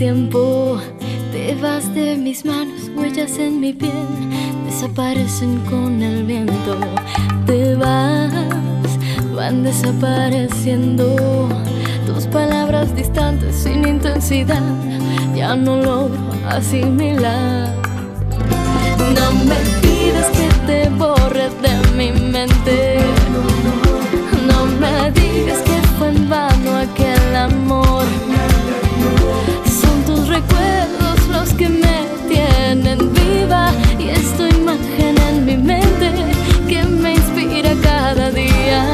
Te vas de mis manos, huellas en mi piel, desaparecen con el viento. Te vas, van desapareciendo tus palabras distantes sin intensidad, ya no logro asimilar. No me pides que te borre de mi mente. No me digas que fue en vano aquel amor. Recuerdos los que me tienen viva y es imagen en mi mente que me inspira cada día.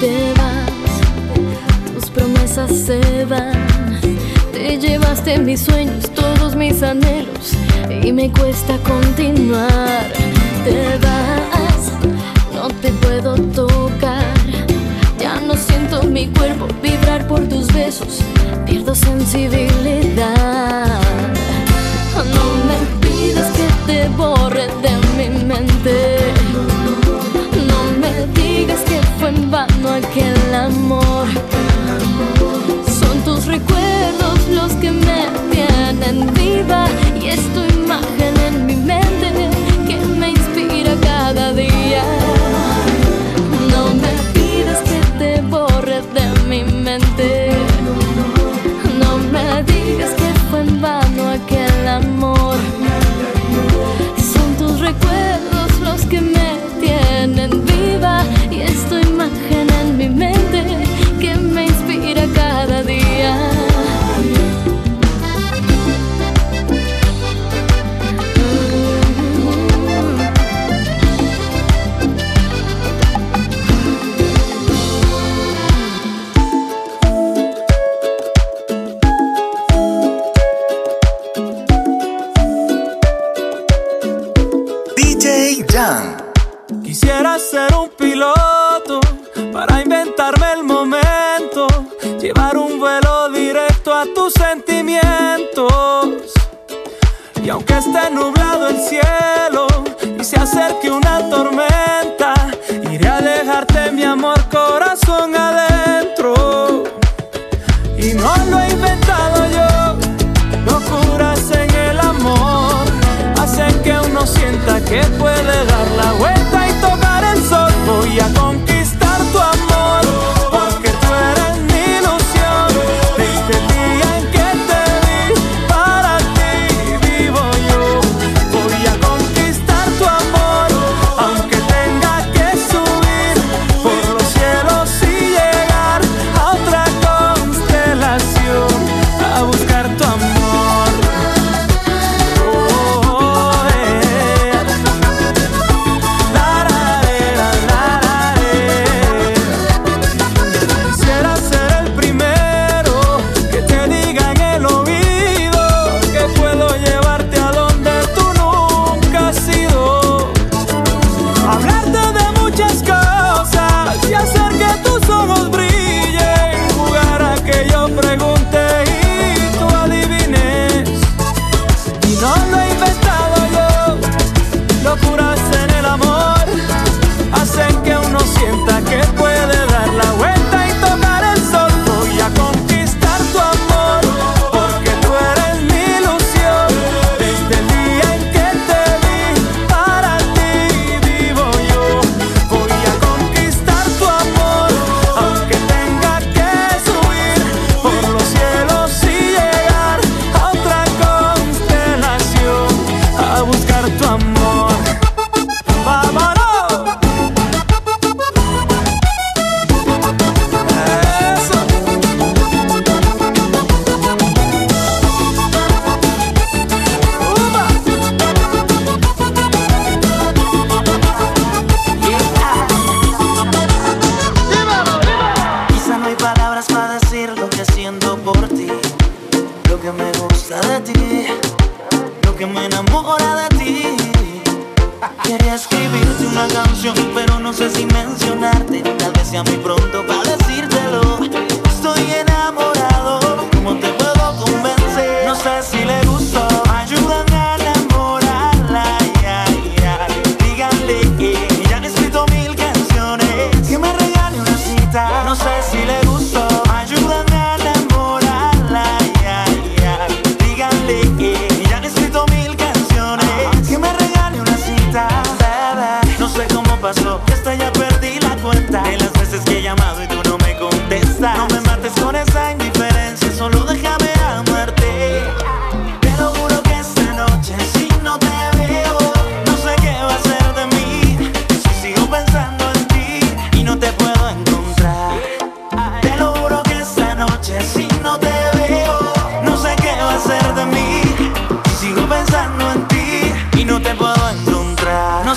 Te tus promesas se van. Te llevaste mis sueños, todos mis anhelos y me cuesta continuar. Te vas, no te puedo tocar. Ya no siento mi cuerpo vibrar por tus besos, pierdo sensibilidad. No me pidas que te borre de mi mente. No me digas que fue en vano aquel amor. Mente. Puede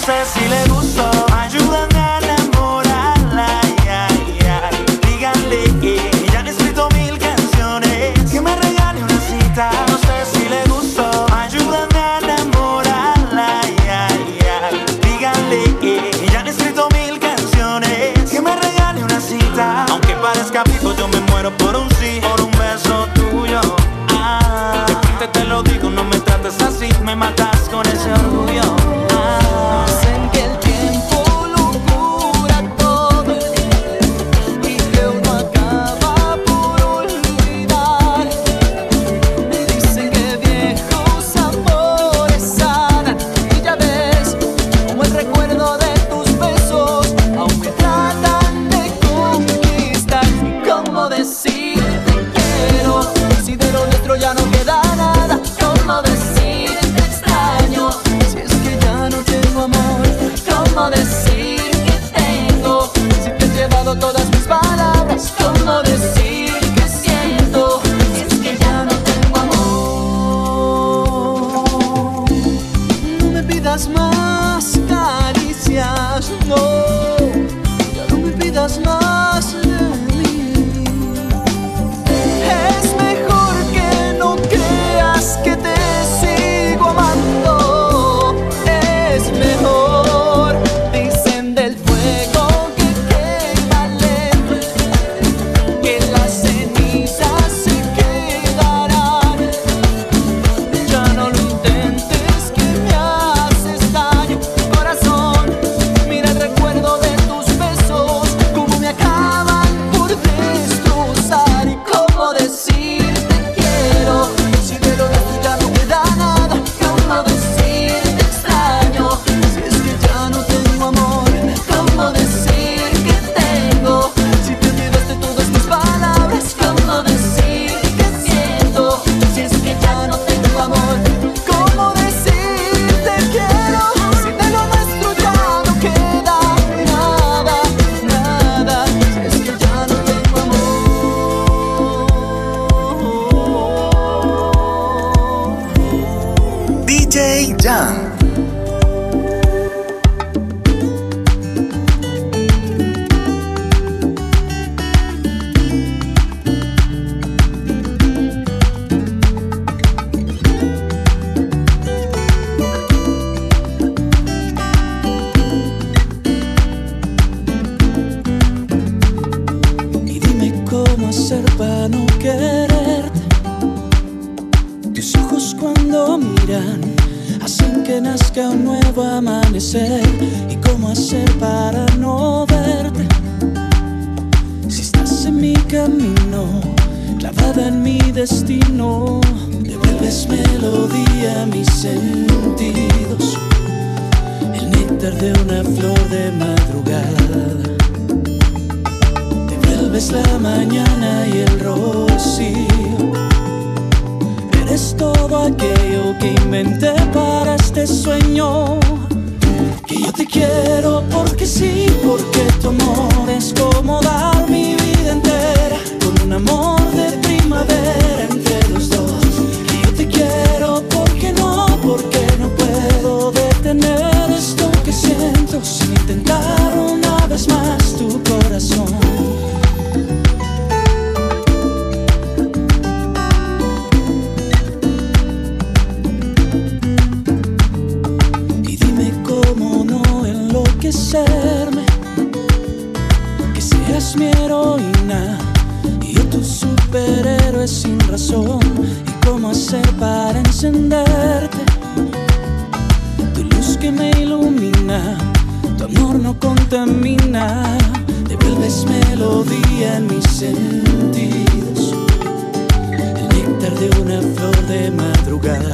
sé si le es melodía mis sentidos, el néctar de una flor de madrugada. Te vuelves la mañana y el rocío, eres todo aquello que inventé para este sueño. Que yo te quiero porque sí, porque tu amor es como dar mi vida entera con un amor de primavera entre los dos quiero, porque no, porque no puedo detener esto que siento. Sin intentar una vez más tu corazón. Y dime cómo no enloquecerme, que seas mi heroína y yo tu superhéroe sin razón cómo hacer para encenderte. Tu luz que me ilumina, tu amor no contamina. Te vuelves melodía en mis sentidos. El néctar de una flor de madrugada.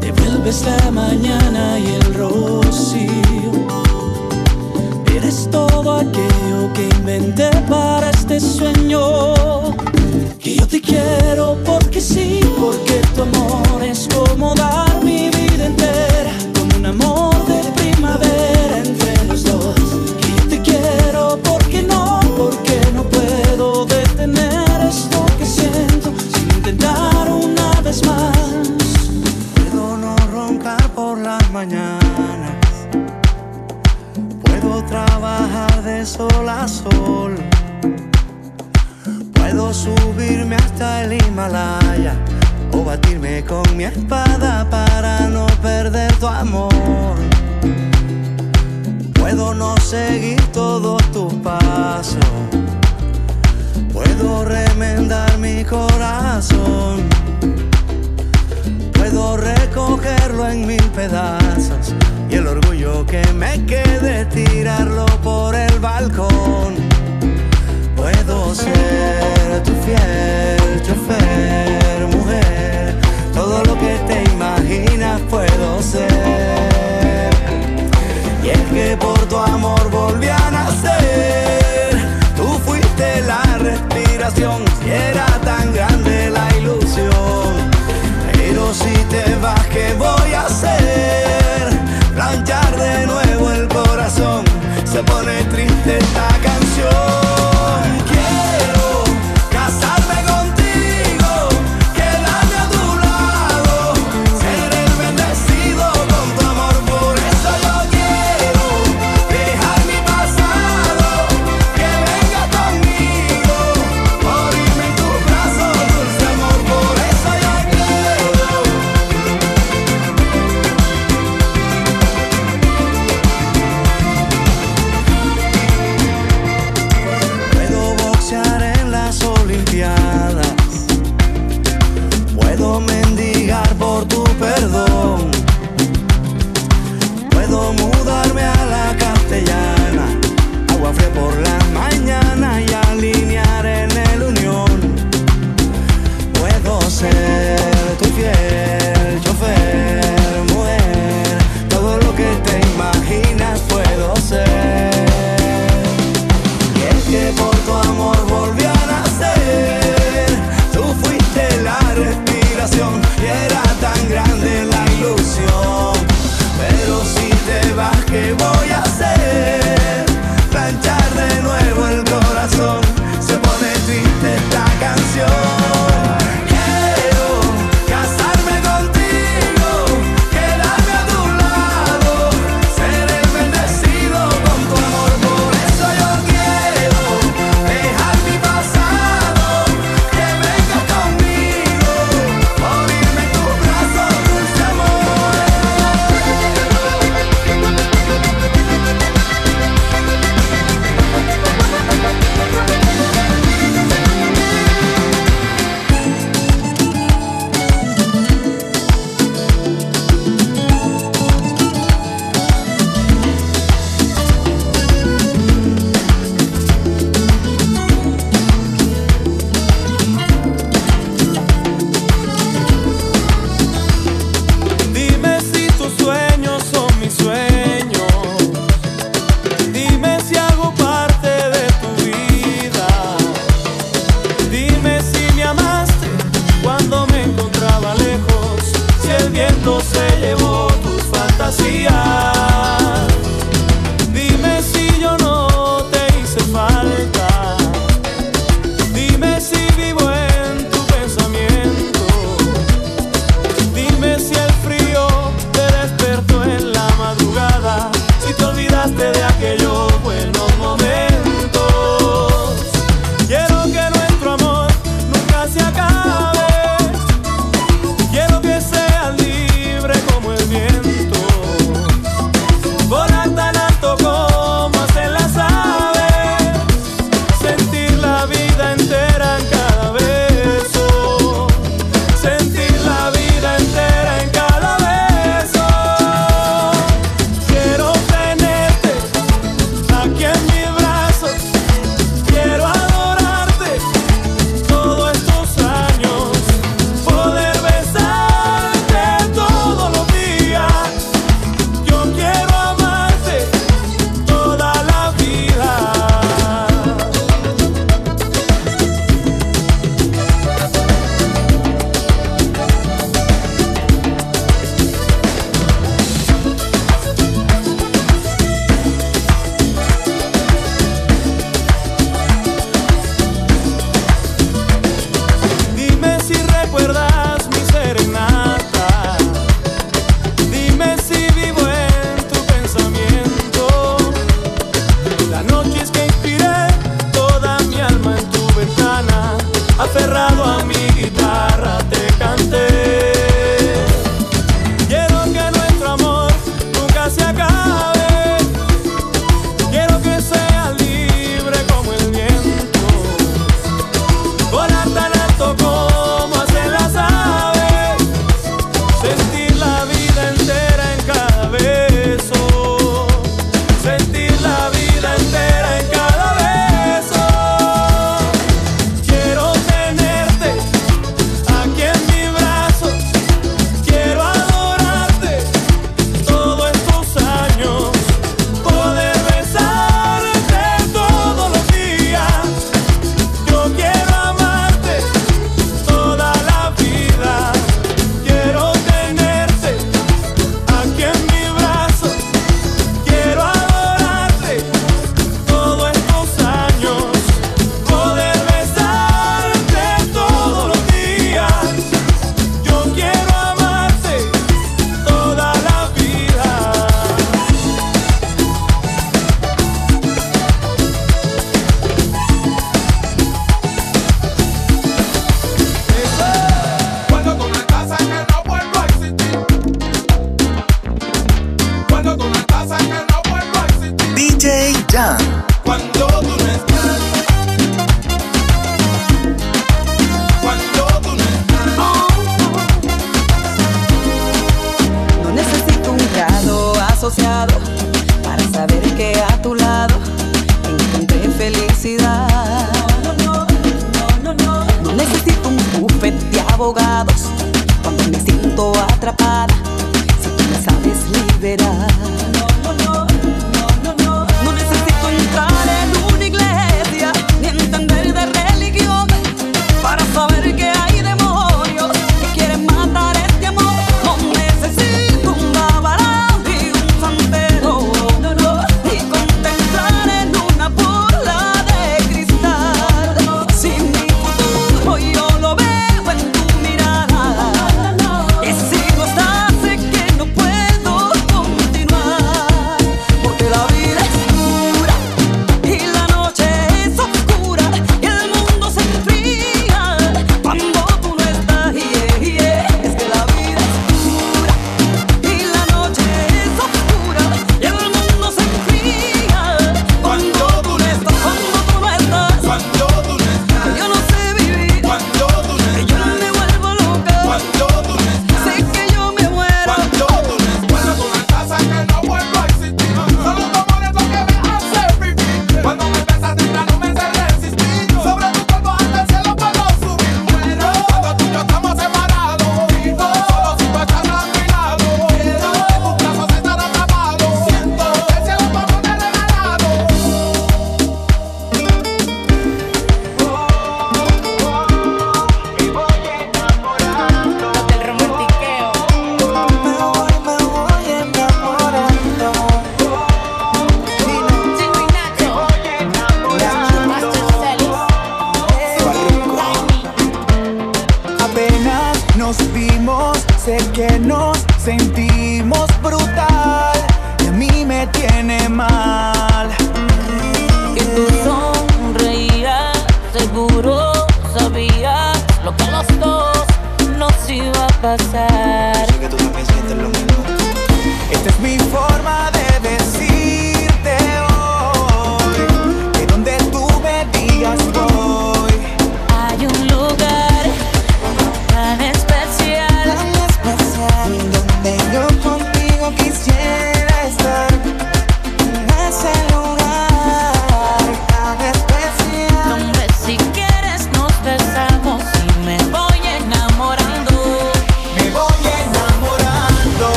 Te vuelves la mañana y el rocío. Eres todo aquello que inventé para este sueño te quiero porque sí, porque tu amor es como darme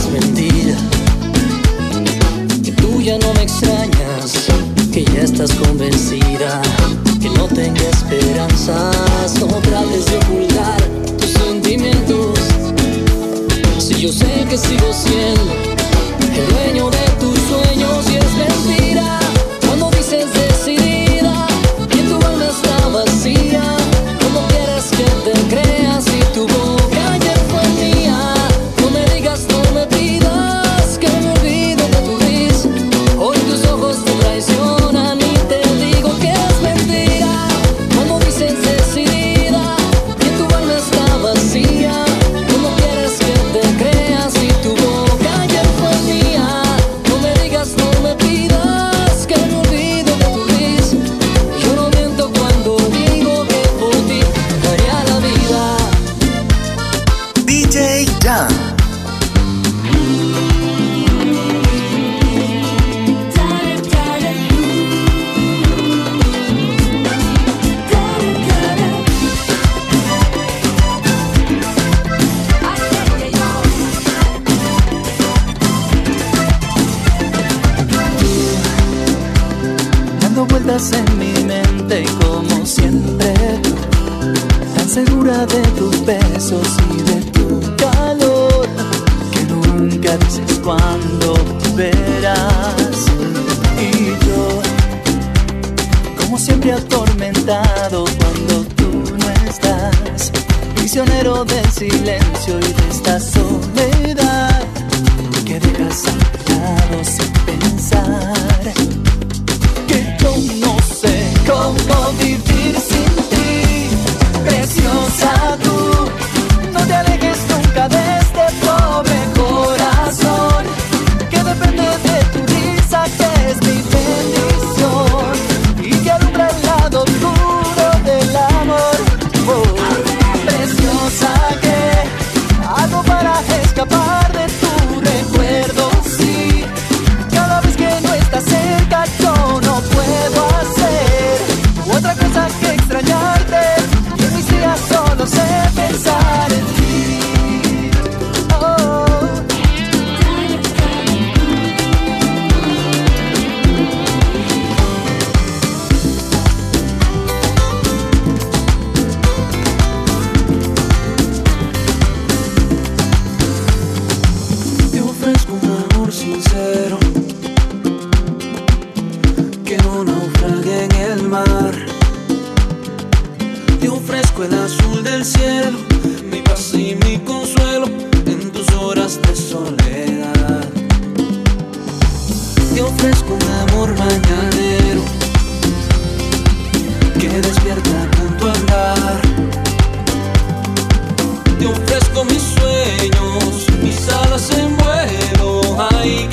es mentira. Que tú ya no me extrañas, que ya estás convencida. Que no tenga esperanzas, no trates de ocultar tus sentimientos. Si yo sé que sigo siendo el dueño de tus sueños y es mentira. como siempre atormentado cuando tú no estás, prisionero del silencio y de esta soledad que dejas a sin pensar. Que yo no sé cómo vivir sin ti, preciosa. sueños, mis alas en vuelo, hay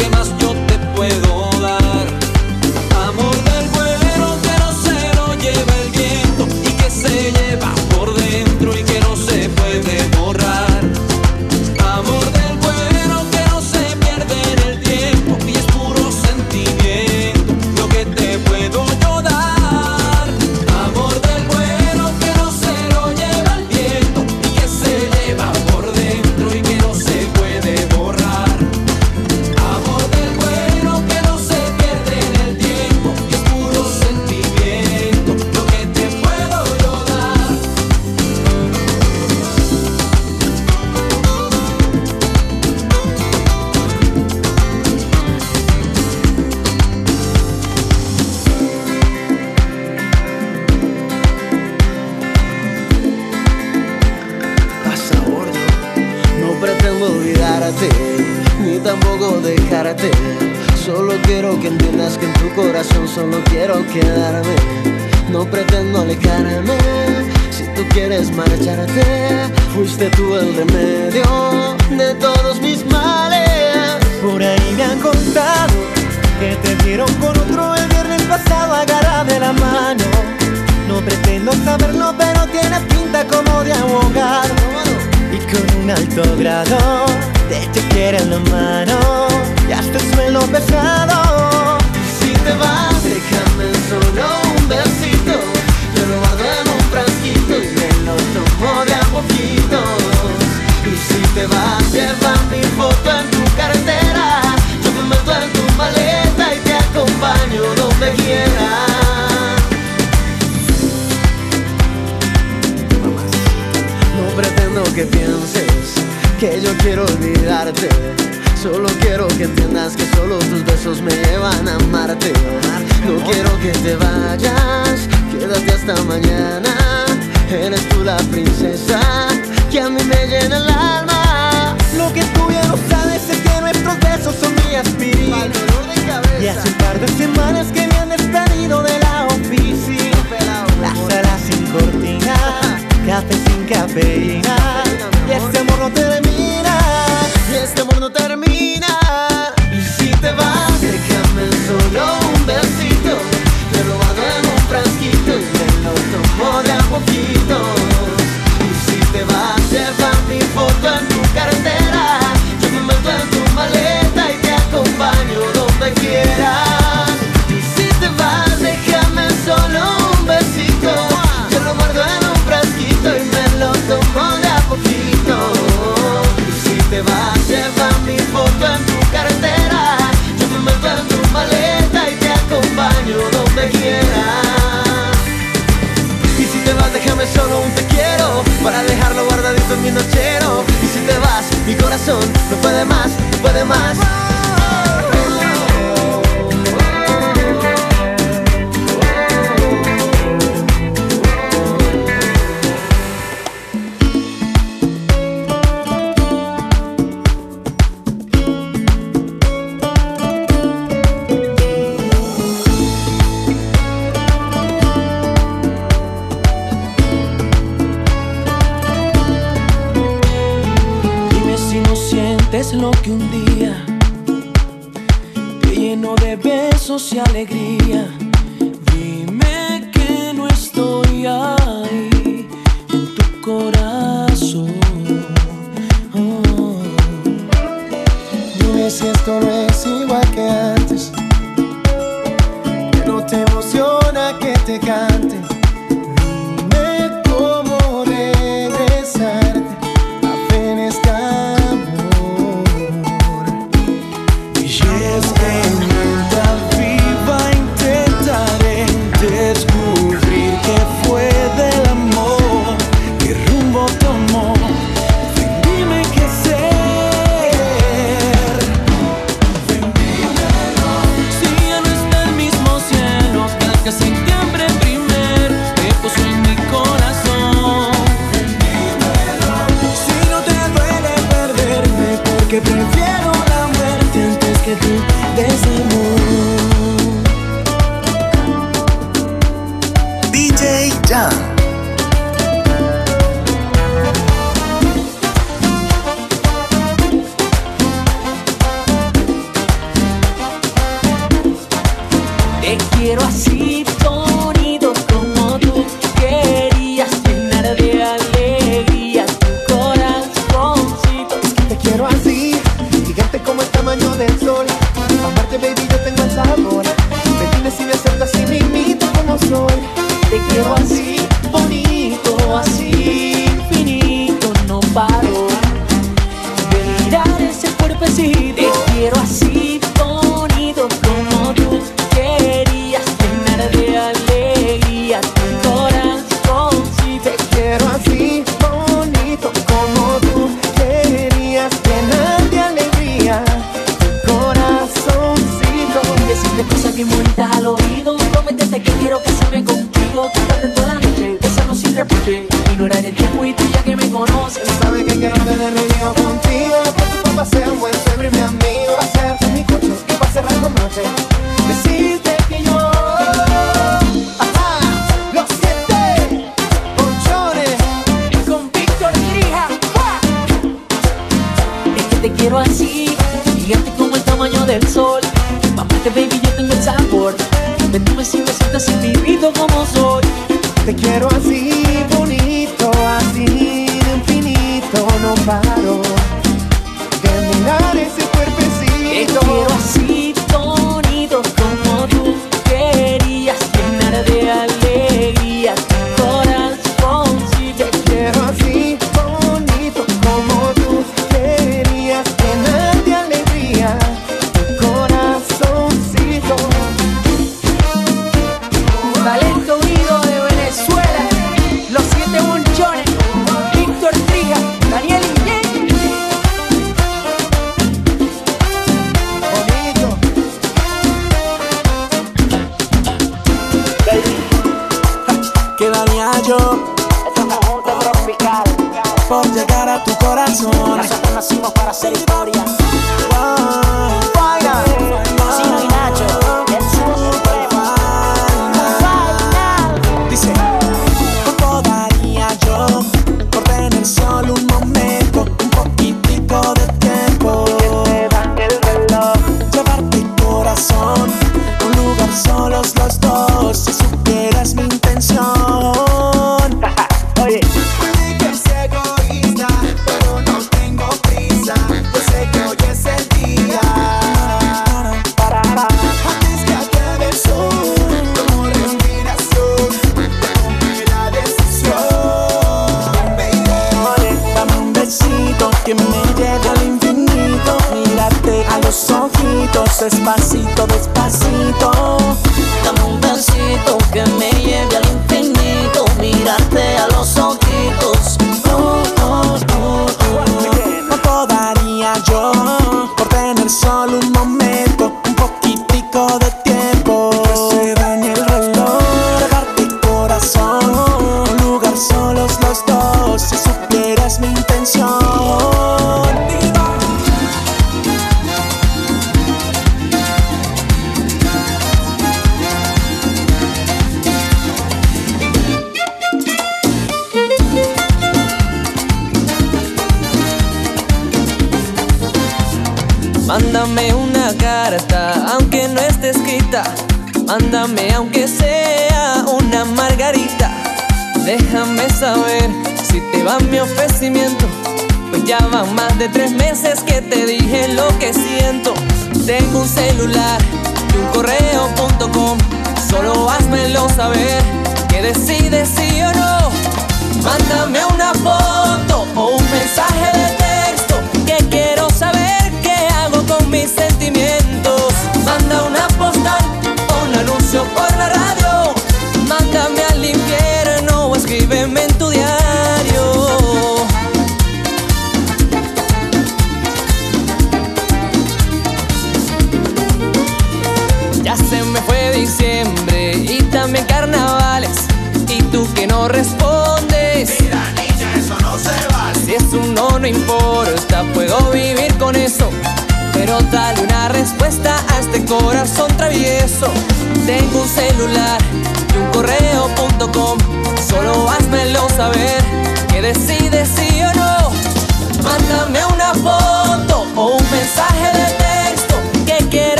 ahogar y con un alto grado de te quiero en la mano y hasta el suelo pesado. Para dejarlo guardadito en mi nochero. Y si te vas, mi corazón no puede más, no puede más. Quiero así, bonito, así, infinito, no paro despacito, despacito. No respondes. Mira, niña, eso no se vale. Si es un no, no importa, puedo vivir con eso. Pero dale una respuesta a este corazón travieso. Tengo un celular y un correo.com. Solo házmelo saber que decides sí o no. Mándame una foto o un mensaje de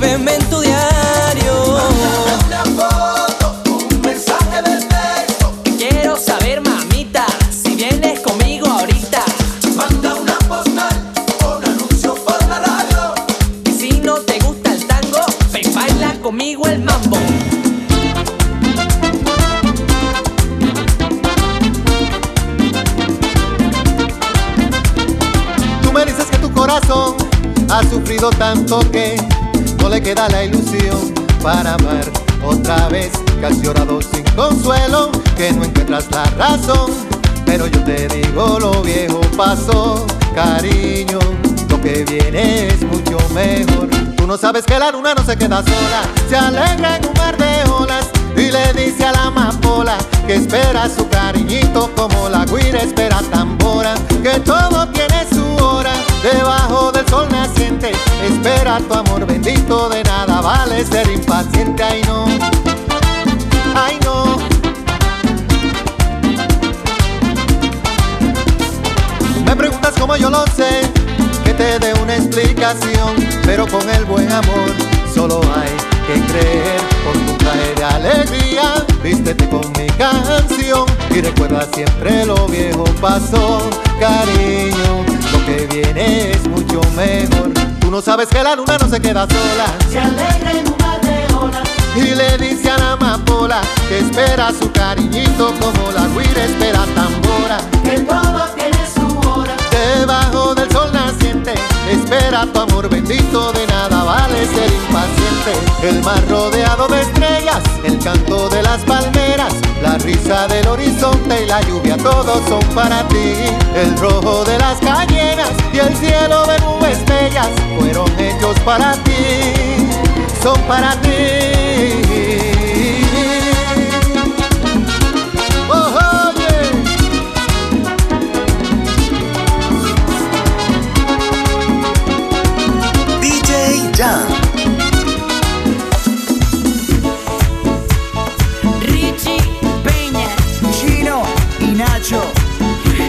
infierno queda la ilusión para amar otra vez. Que llorado sin consuelo, que no encuentras la razón. Pero yo te digo, lo viejo pasó, cariño. Lo que viene es mucho mejor. Tú no sabes que la luna no se queda sola, se alegra en un mar de olas. Y le dice a la amapola que espera su cariñito como la guira espera tambora, que todo tiene su hora debajo del sol naciente. Espera tu amor bendito, de ser impaciente, ay no, ay no. Me preguntas cómo yo lo sé, que te dé una explicación, pero con el buen amor solo hay que creer con tu traje de alegría. Vístete con mi canción y recuerda siempre lo viejo pasó, cariño. Lo que viene es mucho mejor. Tú no sabes que la luna no se queda sola. Se alegra en un mar de olas. Y le dice a la amapola que espera su cariñito como la guira espera tambora. Que todo tiene su hora. Debajo del sol espera tu amor bendito, de nada vale ser impaciente. El mar rodeado de estrellas, el canto de las palmeras, la risa del horizonte y la lluvia, todos son para ti. El rojo de las cañeras y el cielo de nubes bellas fueron hechos para ti, son para ti.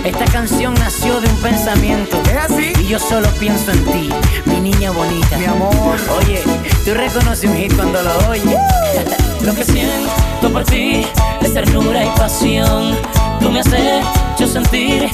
Esta canción nació de un pensamiento. ¿Es así? Y yo solo pienso en ti, mi niña bonita. Mi amor. Oye, tú reconoces un hit cuando lo oyes. lo que siento por ti es ternura y pasión. Tú me has hecho sentir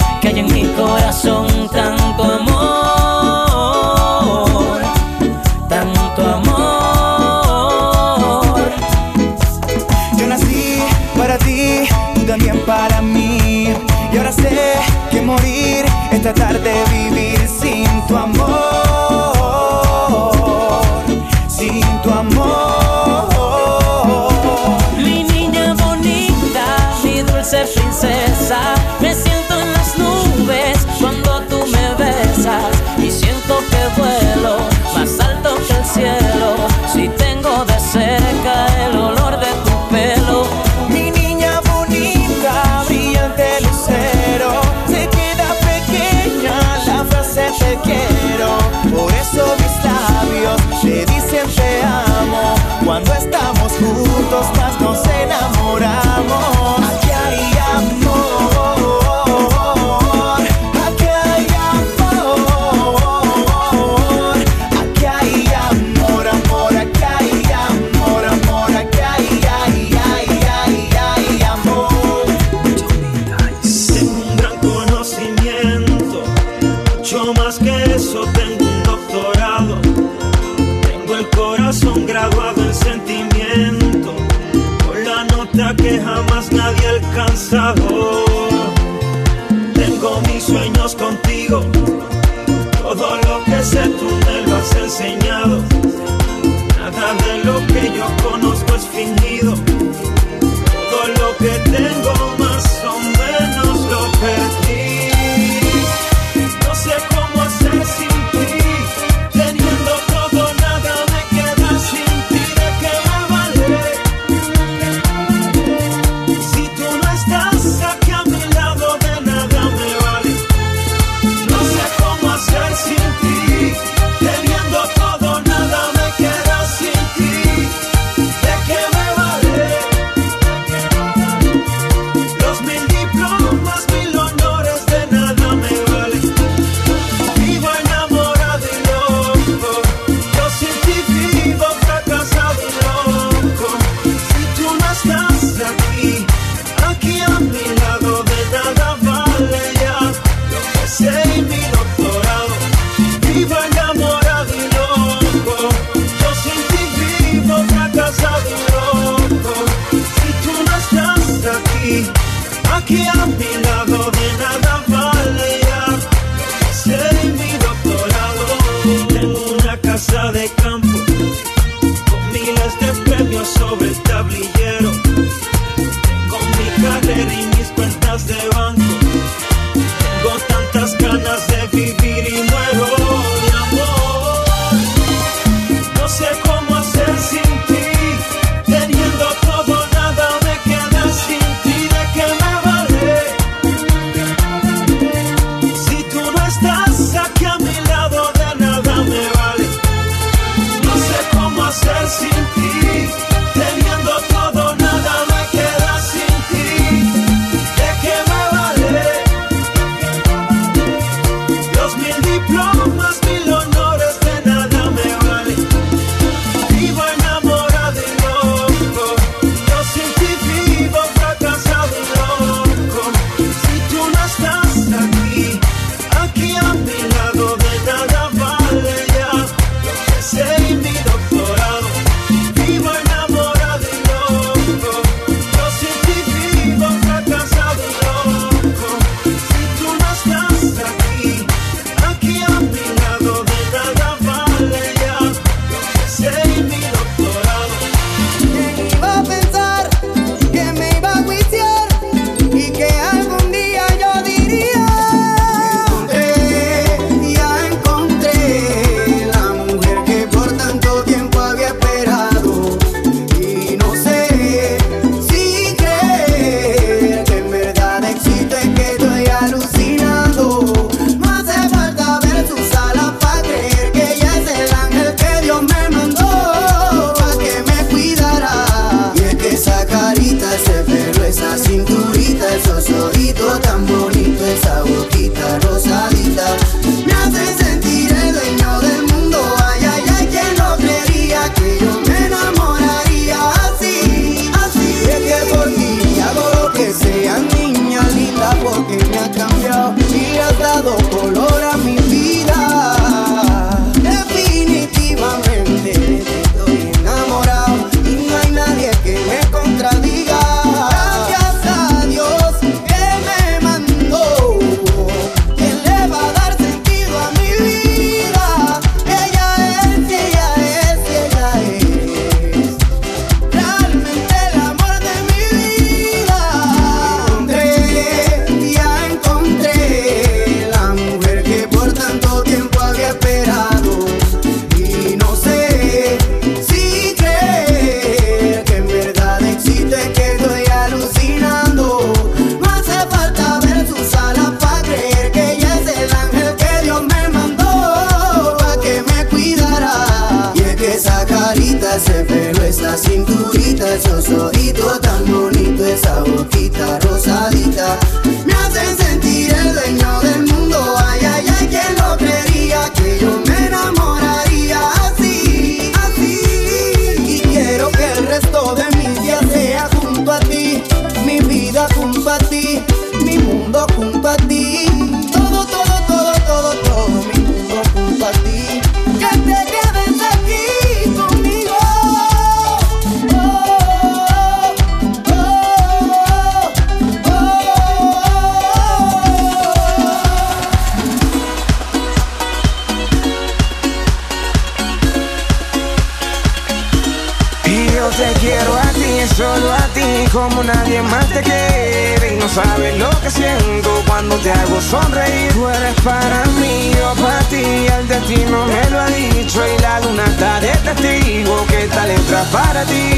como nadie más te quiere y no sabes lo que siento cuando te hago sonreír. Tú eres para mí, yo para ti, el destino me lo ha dicho y la luna está de testigo que esta letra para ti,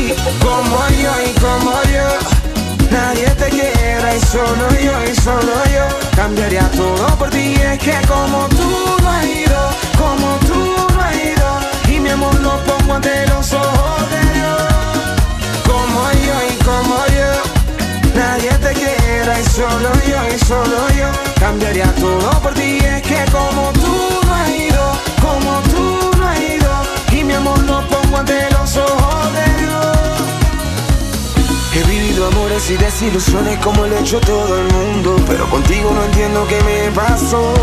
solo yo y solo yo. Cambiaría todo por ti Es que como tú no has ido Como tú no has ido. Y mi amor lo pongo ante los ojos de Dios. He vivido amores y desilusiones como lo ha hecho todo el mundo. Pero contigo no entiendo qué me pasó.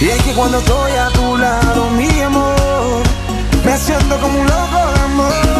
Y es que cuando estoy a tu lado, mi amor Me siento como un loco de amor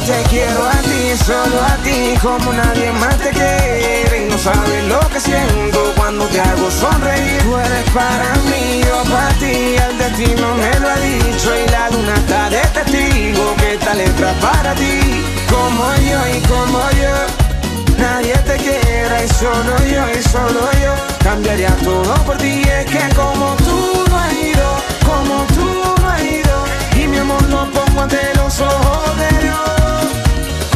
te quiero a ti, solo a ti, como nadie más te quiere. Y no sabes lo que siento cuando te hago sonreír. Tú eres para mí, yo para ti, el destino me lo ha dicho. Y la luna está de testigo que esta letra para ti. Como yo y como yo, nadie te quiera. Y solo yo y solo yo, cambiaría todo por ti. Es que como tú no has ido, como tú no has ido. Y mi amor lo pongo ante los ojos de Dios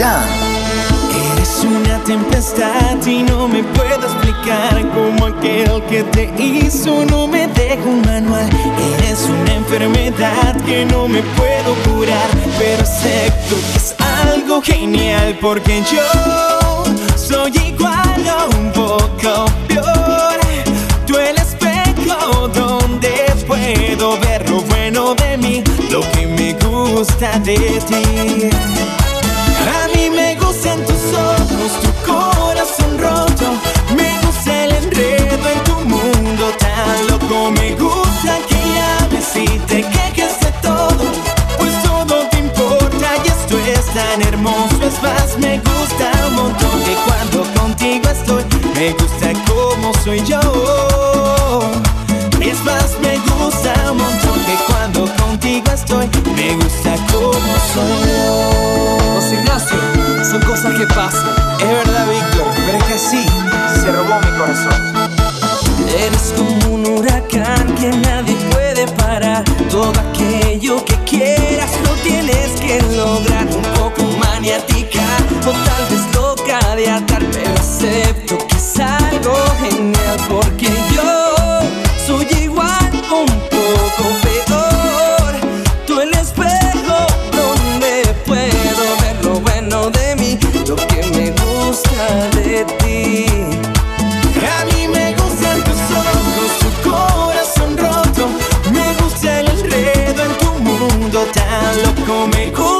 Eres una tempestad y no me puedo explicar como aquel que te hizo no me deja un manual. Eres una enfermedad que no me puedo curar, pero acepto que es algo genial porque yo soy igual o un poco peor. Tú el espejo donde puedo ver lo bueno de mí, lo que me gusta de ti. A mí me gustan tus ojos, tu corazón roto. Me gusta el enredo en tu mundo tan loco. Me gusta que llames y te quejes de todo. Pues todo te importa y esto es tan hermoso. Es más, me gusta un montón que cuando contigo estoy, me gusta como soy yo. Es más, me gusta un montón que cuando contigo estoy, me gusta como soy yo. Son cosas que pasan. Es verdad, Víctor, pero es que sí, se robó mi corazón. Eres como un huracán que nadie puede parar. Todo aquello que quieras lo tienes que lograr. Mundo tan loco. Me gusta